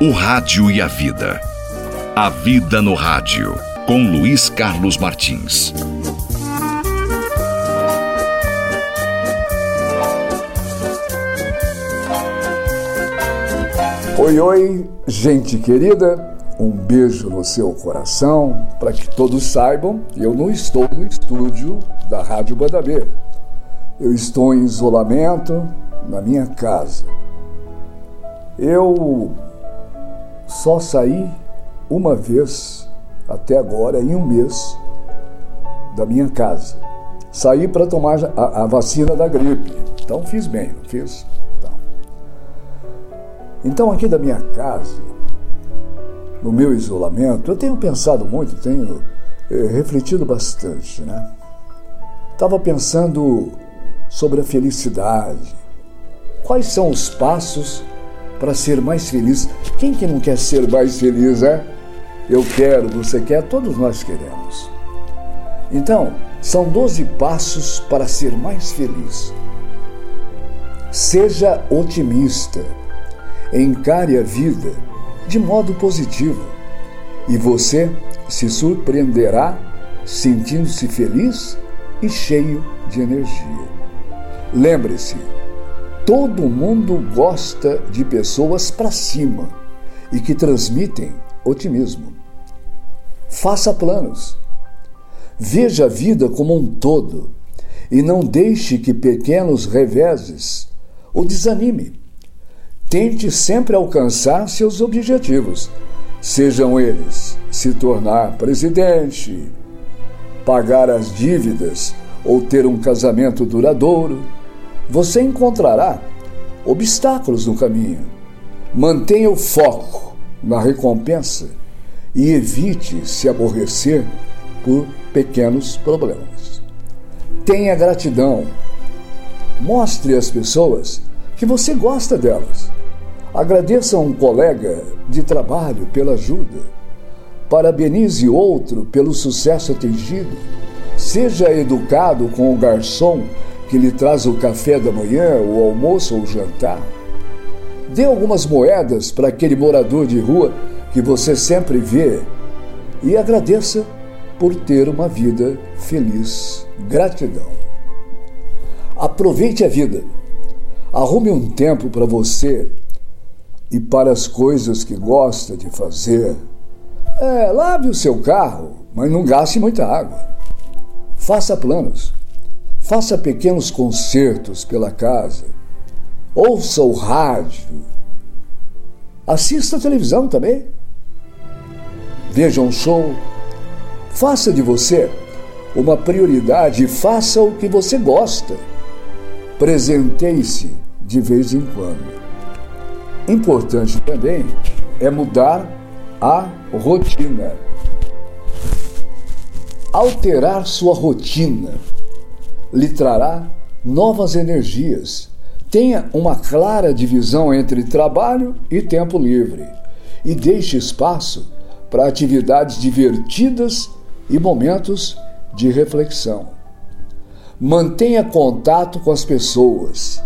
O Rádio e a Vida. A Vida no Rádio, com Luiz Carlos Martins. Oi, oi, gente querida, um beijo no seu coração. Para que todos saibam, eu não estou no estúdio da Rádio Bandabê. Eu estou em isolamento na minha casa. Eu só saí uma vez até agora, em um mês, da minha casa. Saí para tomar a, a, vacina da gripe. Então fiz bem, não fiz? Então. então, aqui da minha casa, no meu isolamento, eu tenho pensado muito, tenho eh, refletido bastante, né? Estava pensando sobre a felicidade. Quais são os passos para ser mais feliz. Quem que não quer ser mais feliz, é? Eu quero, você quer, todos nós queremos. Então, são 12 passos para ser mais feliz. Seja otimista. Encare a vida de modo positivo e você se surpreenderá sentindo-se feliz e cheio de energia. Lembre-se, Todo mundo gosta de pessoas para cima e que transmitem otimismo. Faça planos. Veja a vida como um todo e não deixe que pequenos reveses o desanime. Tente sempre alcançar seus objetivos, sejam eles se tornar presidente, pagar as dívidas ou ter um casamento duradouro você encontrará obstáculos no caminho. Mantenha o foco na recompensa e evite se aborrecer por pequenos problemas. Tenha gratidão. Mostre às pessoas que você gosta delas. Agradeça a um colega de trabalho pela ajuda. Parabenize outro pelo sucesso atingido. Seja educado com o garçom que lhe traz o café da manhã, o almoço ou o jantar. Dê algumas moedas para aquele morador de rua que você sempre vê e agradeça por ter uma vida feliz. Gratidão. Aproveite a vida. Arrume um tempo para você e para as coisas que gosta de fazer. É, lave o seu carro, mas não gaste muita água. Faça planos. Faça pequenos concertos pela casa. Ouça o rádio. Assista a televisão também. Veja um show. Faça de você uma prioridade faça o que você gosta. Presenteie-se de vez em quando. Importante também é mudar a rotina. Alterar sua rotina lhe trará novas energias. Tenha uma clara divisão entre trabalho e tempo livre e deixe espaço para atividades divertidas e momentos de reflexão. Mantenha contato com as pessoas.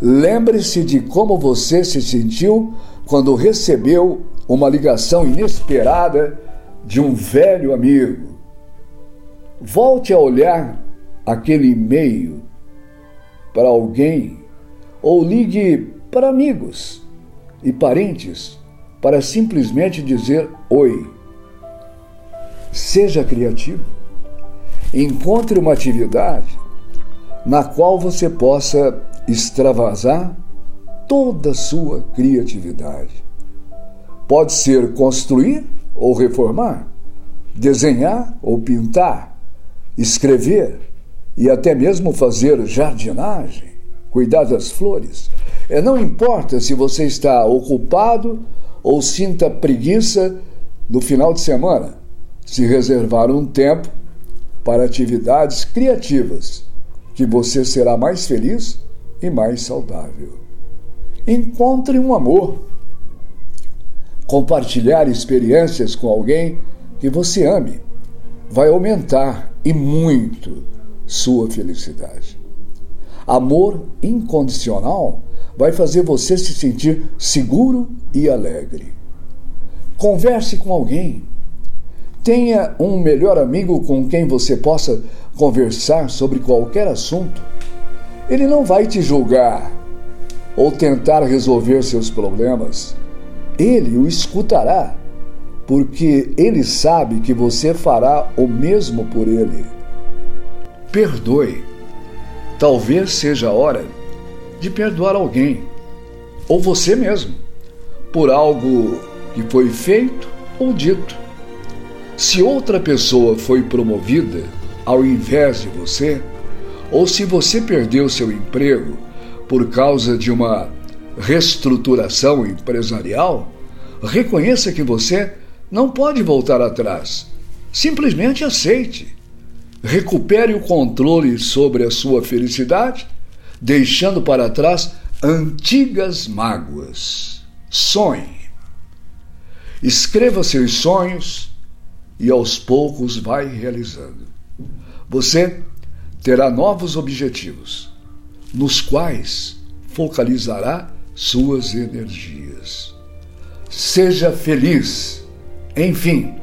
Lembre-se de como você se sentiu quando recebeu uma ligação inesperada de um velho amigo. Volte a olhar aquele e-mail para alguém ou ligue para amigos e parentes para simplesmente dizer oi. Seja criativo. Encontre uma atividade na qual você possa extravasar toda a sua criatividade. Pode ser construir ou reformar, desenhar ou pintar, escrever e até mesmo fazer jardinagem, cuidar das flores. É, não importa se você está ocupado ou sinta preguiça no final de semana, se reservar um tempo para atividades criativas, que você será mais feliz e mais saudável. Encontre um amor. Compartilhar experiências com alguém que você ame vai aumentar e muito sua felicidade. Amor incondicional vai fazer você se sentir seguro e alegre. Converse com alguém. Tenha um melhor amigo com quem você possa conversar sobre qualquer assunto. Ele não vai te julgar ou tentar resolver seus problemas. Ele o escutará, porque ele sabe que você fará o mesmo por ele. Perdoe. Talvez seja a hora de perdoar alguém, ou você mesmo, por algo que foi feito ou dito. Se outra pessoa foi promovida ao invés de você, ou se você perdeu seu emprego por causa de uma reestruturação empresarial, reconheça que você não pode voltar atrás. Simplesmente aceite. Recupere o controle sobre a sua felicidade deixando para trás antigas mágoas. Sonhe. Escreva seus sonhos e aos poucos vai realizando. Você terá novos objetivos, nos quais focalizará suas energias. Seja feliz. Enfim,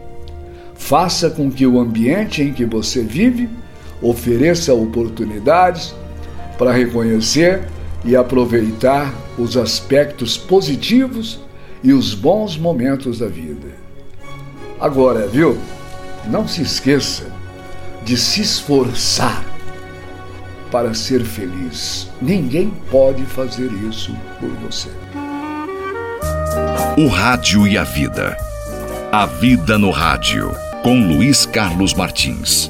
faça com que o ambiente em que você vive ofereça oportunidades para reconhecer e aproveitar os aspectos positivos e os bons momentos da vida. Agora, viu? Não se esqueça de se esforçar para ser feliz. Ninguém pode fazer isso por você. O Rádio e a Vida. A Vida no Rádio, com Luiz Carlos Martins.